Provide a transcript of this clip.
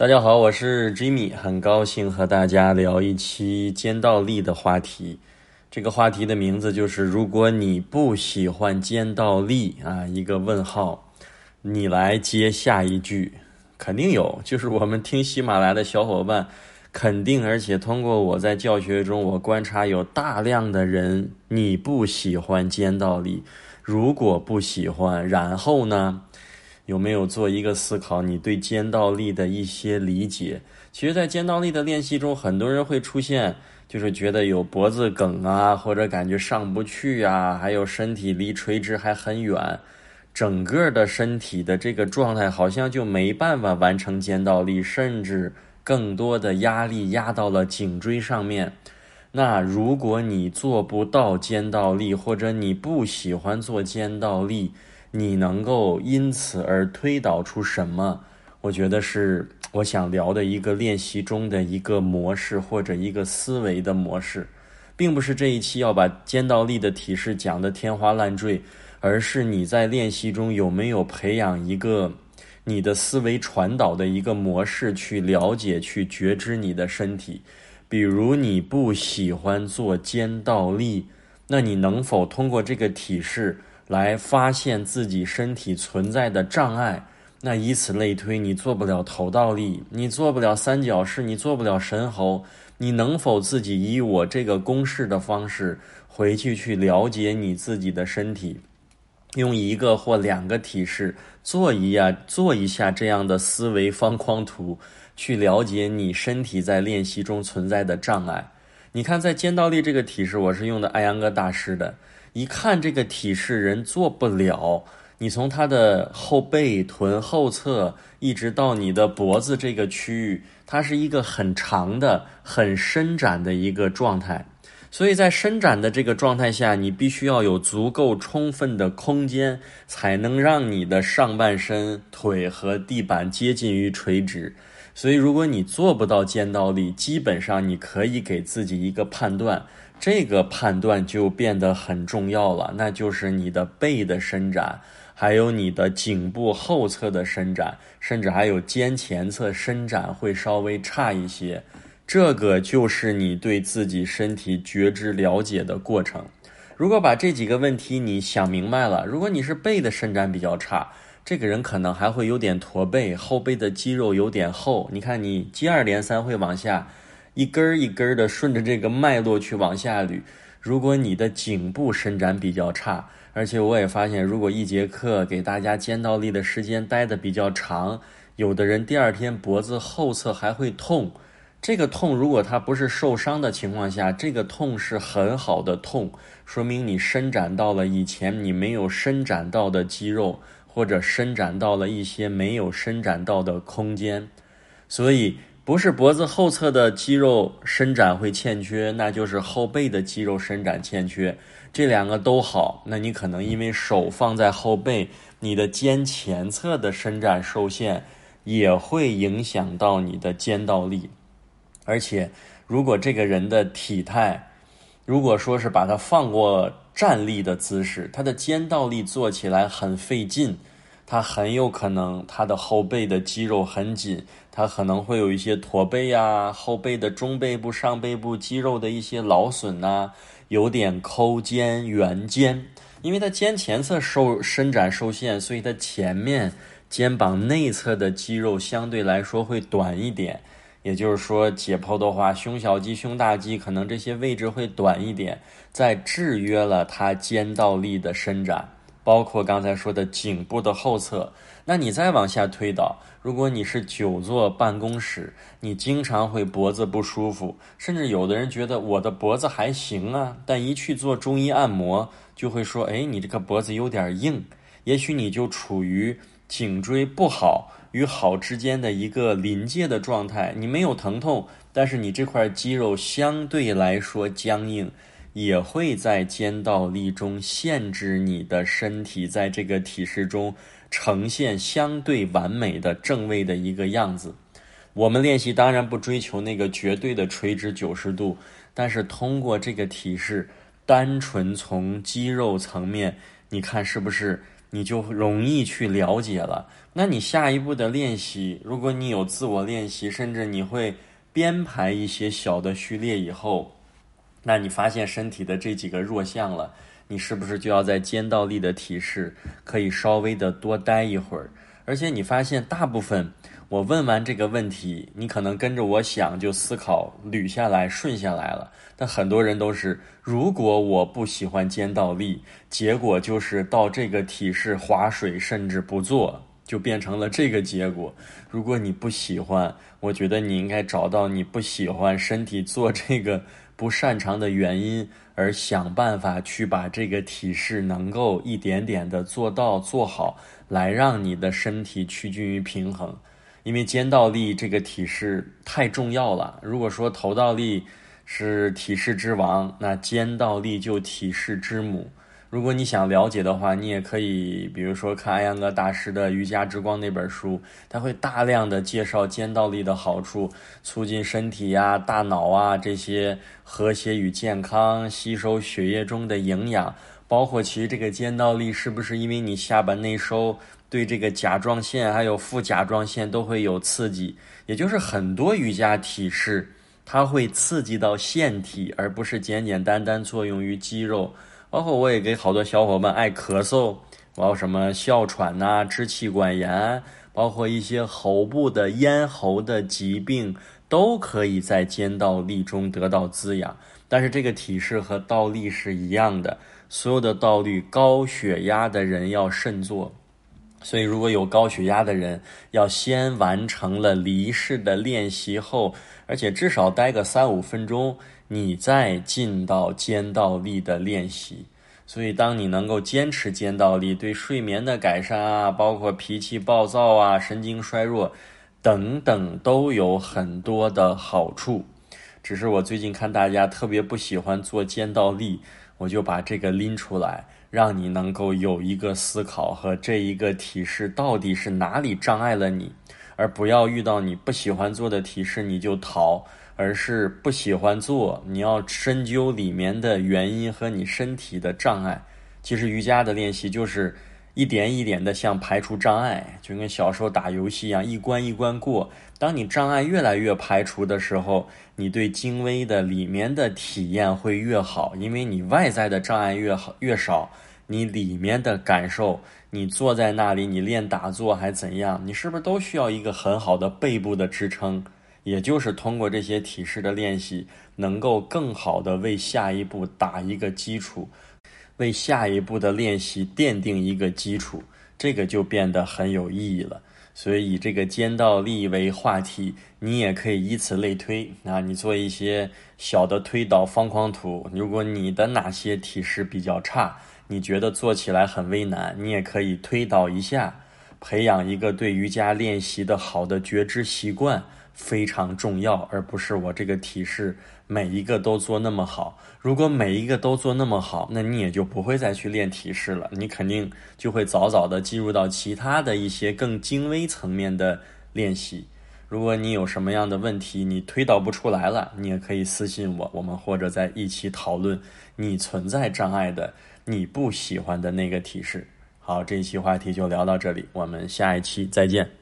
大家好，我是 Jimmy，很高兴和大家聊一期肩倒立的话题。这个话题的名字就是：如果你不喜欢肩倒立啊，一个问号，你来接下一句，肯定有。就是我们听喜马拉雅的小伙伴，肯定，而且通过我在教学中，我观察有大量的人，你不喜欢肩倒立。如果不喜欢，然后呢？有没有做一个思考？你对肩倒立的一些理解？其实，在肩倒立的练习中，很多人会出现，就是觉得有脖子梗啊，或者感觉上不去啊，还有身体离垂直还很远，整个的身体的这个状态好像就没办法完成肩倒立，甚至更多的压力压到了颈椎上面。那如果你做不到肩倒立，或者你不喜欢做肩倒立，你能够因此而推导出什么？我觉得是我想聊的一个练习中的一个模式或者一个思维的模式，并不是这一期要把肩倒立的体式讲得天花乱坠，而是你在练习中有没有培养一个你的思维传导的一个模式，去了解、去觉知你的身体。比如你不喜欢做肩倒立，那你能否通过这个体式？来发现自己身体存在的障碍，那以此类推，你做不了头倒立，你做不了三角式，你做不了神猴，你能否自己以我这个公式的方式回去去了解你自己的身体，用一个或两个体式做一下做一下这样的思维方框图，去了解你身体在练习中存在的障碍。你看，在肩倒立这个体式，我是用的艾扬格大师的。一看这个体式，人做不了。你从他的后背、臀后侧，一直到你的脖子这个区域，它是一个很长的、很伸展的一个状态。所以在伸展的这个状态下，你必须要有足够充分的空间，才能让你的上半身、腿和地板接近于垂直。所以，如果你做不到肩倒立，基本上你可以给自己一个判断。这个判断就变得很重要了，那就是你的背的伸展，还有你的颈部后侧的伸展，甚至还有肩前侧伸展会稍微差一些。这个就是你对自己身体觉知了解的过程。如果把这几个问题你想明白了，如果你是背的伸展比较差，这个人可能还会有点驼背，后背的肌肉有点厚。你看，你接二连三会往下。一根儿一根儿的顺着这个脉络去往下捋。如果你的颈部伸展比较差，而且我也发现，如果一节课给大家肩倒立的时间待的比较长，有的人第二天脖子后侧还会痛。这个痛如果它不是受伤的情况下，这个痛是很好的痛，说明你伸展到了以前你没有伸展到的肌肉，或者伸展到了一些没有伸展到的空间，所以。不是脖子后侧的肌肉伸展会欠缺，那就是后背的肌肉伸展欠缺。这两个都好，那你可能因为手放在后背，你的肩前侧的伸展受限，也会影响到你的肩倒立。而且，如果这个人的体态，如果说是把他放过站立的姿势，他的肩倒立做起来很费劲。他很有可能他的后背的肌肉很紧，他可能会有一些驼背呀，后背的中背部、上背部肌肉的一些劳损呐，有点抠肩、圆肩，因为他肩前侧受伸展受限，所以他前面肩膀内侧的肌肉相对来说会短一点。也就是说，解剖的话，胸小肌、胸大肌可能这些位置会短一点，在制约了他肩倒立的伸展。包括刚才说的颈部的后侧，那你再往下推导，如果你是久坐办公室，你经常会脖子不舒服，甚至有的人觉得我的脖子还行啊，但一去做中医按摩，就会说，哎，你这个脖子有点硬，也许你就处于颈椎不好与好之间的一个临界的状态，你没有疼痛，但是你这块肌肉相对来说僵硬。也会在肩倒立中限制你的身体在这个体式中呈现相对完美的正位的一个样子。我们练习当然不追求那个绝对的垂直九十度，但是通过这个体式，单纯从肌肉层面，你看是不是你就容易去了解了。那你下一步的练习，如果你有自我练习，甚至你会编排一些小的序列以后，那你发现身体的这几个弱项了，你是不是就要在肩倒立的体式可以稍微的多待一会儿？而且你发现大部分。我问完这个问题，你可能跟着我想就思考捋下来顺下来了。但很多人都是，如果我不喜欢肩倒立，结果就是到这个体式划水，甚至不做，就变成了这个结果。如果你不喜欢，我觉得你应该找到你不喜欢身体做这个不擅长的原因，而想办法去把这个体式能够一点点的做到做好，来让你的身体趋近于平衡。因为肩倒立这个体式太重要了。如果说头倒立是体式之王，那肩倒立就体式之母。如果你想了解的话，你也可以，比如说看安阳哥大师的《瑜伽之光》那本书，他会大量的介绍肩倒立的好处，促进身体呀、大脑啊这些和谐与健康，吸收血液中的营养，包括其实这个肩倒立是不是因为你下巴内收。对这个甲状腺还有副甲状腺都会有刺激，也就是很多瑜伽体式，它会刺激到腺体，而不是简简单单作用于肌肉。包括我也给好多小伙伴爱咳嗽，包括什么哮喘呐、支气管炎，包括一些喉部的咽喉的疾病，都可以在肩倒立中得到滋养。但是这个体式和倒立是一样的，所有的倒立高血压的人要慎做。所以，如果有高血压的人，要先完成了离式的练习后，而且至少待个三五分钟，你再进到肩倒立的练习。所以，当你能够坚持肩倒立，对睡眠的改善啊，包括脾气暴躁啊、神经衰弱等等，都有很多的好处。只是我最近看大家特别不喜欢做肩倒立，我就把这个拎出来。让你能够有一个思考和这一个提示到底是哪里障碍了你，而不要遇到你不喜欢做的提示你就逃，而是不喜欢做，你要深究里面的原因和你身体的障碍。其实瑜伽的练习就是一点一点的像排除障碍，就跟小时候打游戏一样，一关一关过。当你障碍越来越排除的时候，你对精微的里面的体验会越好，因为你外在的障碍越好越少，你里面的感受，你坐在那里，你练打坐还怎样？你是不是都需要一个很好的背部的支撑？也就是通过这些体式的练习，能够更好的为下一步打一个基础，为下一步的练习奠定一个基础，这个就变得很有意义了。所以以这个肩倒立为话题，你也可以以此类推啊，你做一些小的推导方框图。如果你的哪些体式比较差，你觉得做起来很为难，你也可以推导一下，培养一个对瑜伽练习的好的觉知习惯。非常重要，而不是我这个体式每一个都做那么好。如果每一个都做那么好，那你也就不会再去练体式了，你肯定就会早早的进入到其他的一些更精微层面的练习。如果你有什么样的问题，你推导不出来了，你也可以私信我，我们或者在一起讨论你存在障碍的、你不喜欢的那个体式。好，这一期话题就聊到这里，我们下一期再见。